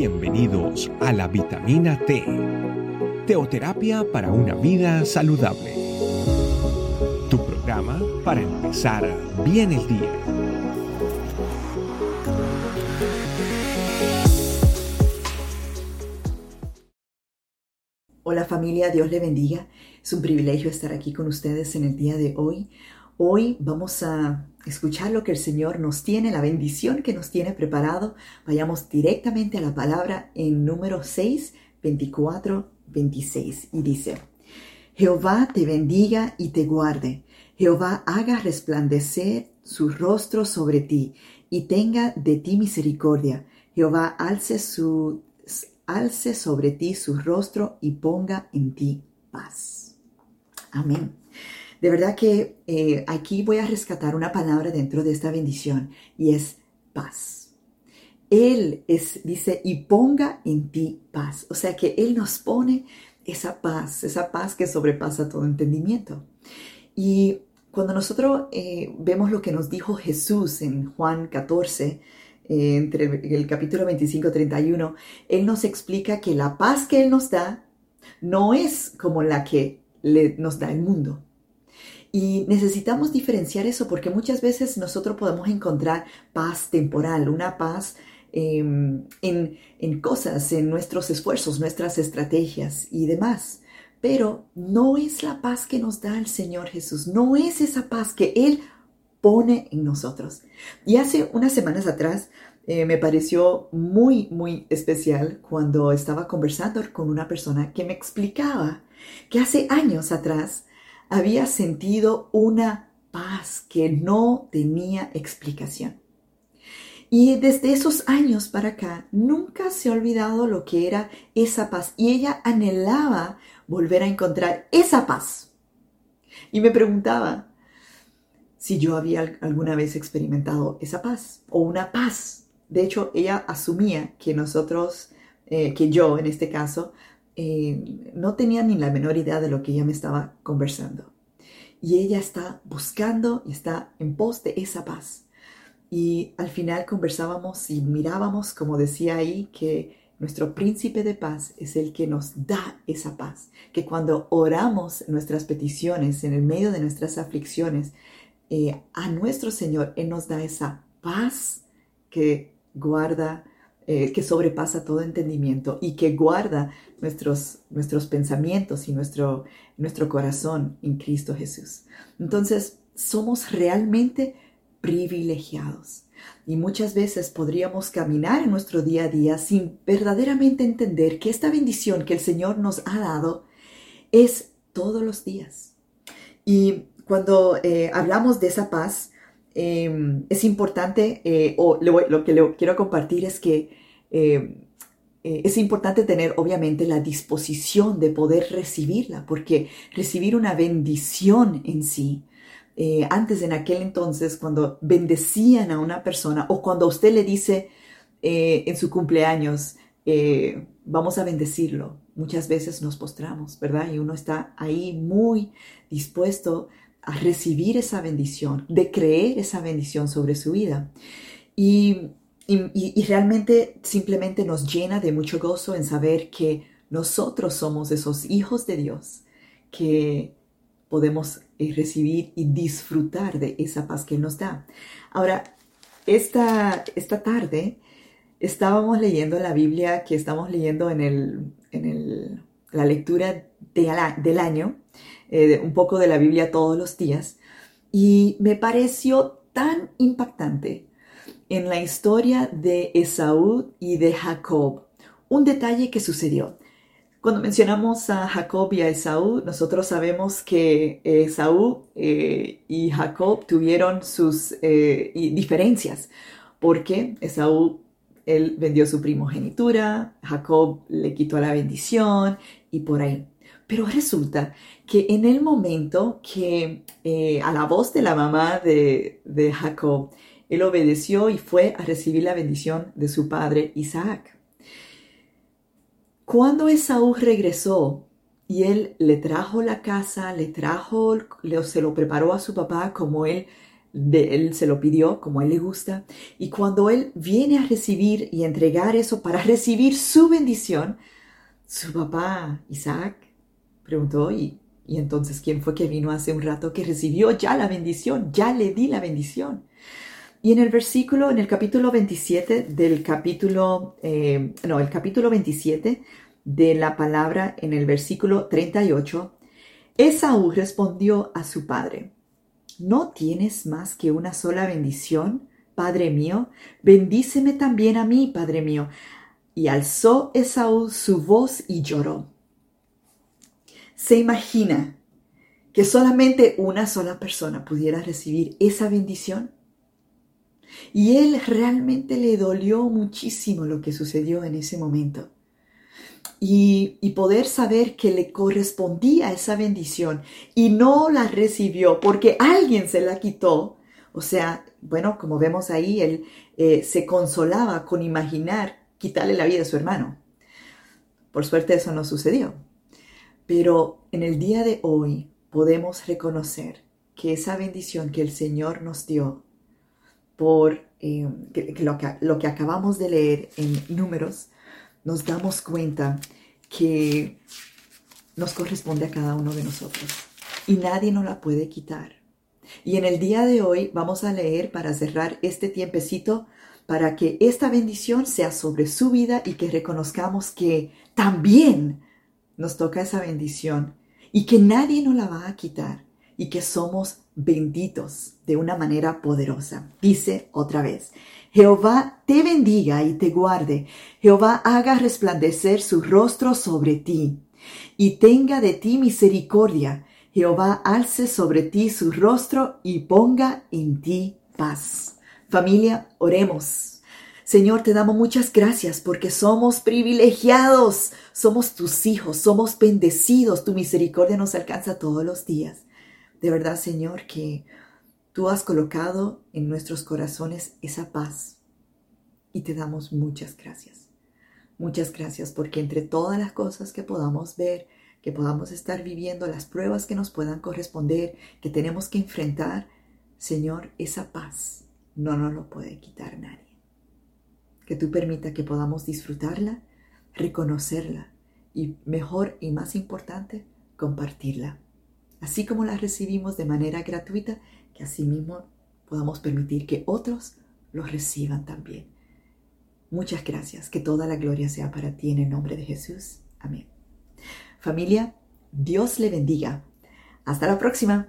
Bienvenidos a la vitamina T, teoterapia para una vida saludable. Tu programa para empezar bien el día. Hola familia, Dios le bendiga. Es un privilegio estar aquí con ustedes en el día de hoy. Hoy vamos a escuchar lo que el Señor nos tiene, la bendición que nos tiene preparado. Vayamos directamente a la palabra en número 6, 24, 26. Y dice, Jehová te bendiga y te guarde. Jehová haga resplandecer su rostro sobre ti y tenga de ti misericordia. Jehová alce, su, alce sobre ti su rostro y ponga en ti paz. Amén. De verdad que eh, aquí voy a rescatar una palabra dentro de esta bendición y es paz. Él es, dice, y ponga en ti paz. O sea que Él nos pone esa paz, esa paz que sobrepasa todo entendimiento. Y cuando nosotros eh, vemos lo que nos dijo Jesús en Juan 14, eh, entre el capítulo 25 y 31, Él nos explica que la paz que Él nos da no es como la que le, nos da el mundo. Y necesitamos diferenciar eso porque muchas veces nosotros podemos encontrar paz temporal, una paz em, en, en cosas, en nuestros esfuerzos, nuestras estrategias y demás. Pero no es la paz que nos da el Señor Jesús, no es esa paz que Él pone en nosotros. Y hace unas semanas atrás eh, me pareció muy, muy especial cuando estaba conversando con una persona que me explicaba que hace años atrás había sentido una paz que no tenía explicación. Y desde esos años para acá nunca se ha olvidado lo que era esa paz y ella anhelaba volver a encontrar esa paz. Y me preguntaba si yo había alguna vez experimentado esa paz o una paz. De hecho, ella asumía que nosotros, eh, que yo en este caso, eh, no tenía ni la menor idea de lo que ella me estaba conversando. Y ella está buscando y está en pos de esa paz. Y al final conversábamos y mirábamos, como decía ahí, que nuestro príncipe de paz es el que nos da esa paz. Que cuando oramos nuestras peticiones en el medio de nuestras aflicciones eh, a nuestro Señor, Él nos da esa paz que guarda eh, que sobrepasa todo entendimiento y que guarda nuestros, nuestros pensamientos y nuestro, nuestro corazón en Cristo Jesús. Entonces, somos realmente privilegiados. Y muchas veces podríamos caminar en nuestro día a día sin verdaderamente entender que esta bendición que el Señor nos ha dado es todos los días. Y cuando eh, hablamos de esa paz, Em, es importante, eh, o lo que le quiero compartir es que em, eh, es importante tener obviamente la disposición de poder recibirla, porque recibir una bendición en sí, eh, antes en aquel entonces, cuando bendecían a una persona o cuando usted le dice en su cumpleaños, vamos a bendecirlo, muchas veces nos postramos, ¿verdad? Y uno está ahí muy dispuesto a recibir esa bendición, de creer esa bendición sobre su vida. Y, realmente simplemente nos llena de mucho gozo en saber que nosotros somos esos hijos de Dios que podemos eh, recibir y disfrutar de esa paz que nos da. Ahora, esta, esta tarde estábamos leyendo la Biblia que estamos leyendo en, el, en la lectura del año eh, un poco de la Biblia todos los días, y me pareció tan impactante en la historia de Esaú y de Jacob un detalle que sucedió. Cuando mencionamos a Jacob y a Esaú, nosotros sabemos que Esaú eh, y Jacob tuvieron sus eh, diferencias, porque Esaú, él vendió su primogenitura, Jacob le quitó la bendición y por ahí. Pero resulta que en el momento que eh, a la voz de la mamá de, Jacob, él obedeció y fue a recibir la bendición de su padre Isaac. Cuando Esaú regresó y él le trajo la casa, le trajo, se lo preparó a su papá como él de él se lo pidió como a él le gusta. Y cuando él viene a recibir y entregar eso para recibir su bendición, su papá Isaac preguntó, ¿y, y entonces quién fue que vino hace un rato que recibió ya la bendición? Ya le di la bendición. Y en el versículo, en el capítulo 27 del capítulo, eh, no, el capítulo 27 de la palabra en el versículo 38, Esaú respondió a su padre, ¿no tienes más que una sola bendición, padre mío? Bendíceme también a mí, padre mío. Y alzó Esaú su voz y lloró. Se imagina que solamente una sola persona pudiera recibir esa bendición. Y él realmente le dolió muchísimo lo que sucedió en ese momento. Y, poder saber que le correspondía esa bendición y no la recibió porque alguien se la quitó. O sea, bueno, como vemos ahí, él eh, se consolaba con imaginar quitarle la vida a su hermano. Por suerte eso no sucedió. Pero en el día de hoy podemos reconocer que esa bendición que el Señor nos dio por eh, lo, que, lo que acabamos de leer en números, nos damos cuenta que nos corresponde a cada uno de nosotros y nadie nos la puede quitar. Y en el día de hoy vamos a leer para cerrar este tiempecito para que esta bendición sea sobre su vida y que reconozcamos que también nos toca esa bendición y que nadie nos la va a quitar y que somos benditos de una manera poderosa. Dice otra vez, Jehová te bendiga y te guarde, Jehová haga resplandecer su rostro sobre ti y tenga de ti misericordia, Jehová alce sobre ti su rostro y ponga en ti paz. Familia, oremos. Señor, te damos muchas gracias porque somos privilegiados, somos tus hijos, somos bendecidos, tu misericordia nos alcanza todos los días. De verdad, Señor, que tú has colocado en nuestros corazones esa paz y te damos muchas gracias. Muchas gracias porque entre todas las cosas que podamos ver, que podamos estar viviendo, las pruebas que nos puedan corresponder, que tenemos que enfrentar, Señor, esa paz no nos lo puede quitar nadie. Que tú permita que podamos disfrutarla, reconocerla y mejor y más importante, compartirla así como las recibimos de manera gratuita, que asimismo podamos permitir que otros los reciban también. Muchas gracias, que toda la gloria sea para ti en el nombre de Jesús. Amén. Familia, Dios le bendiga. Hasta la próxima.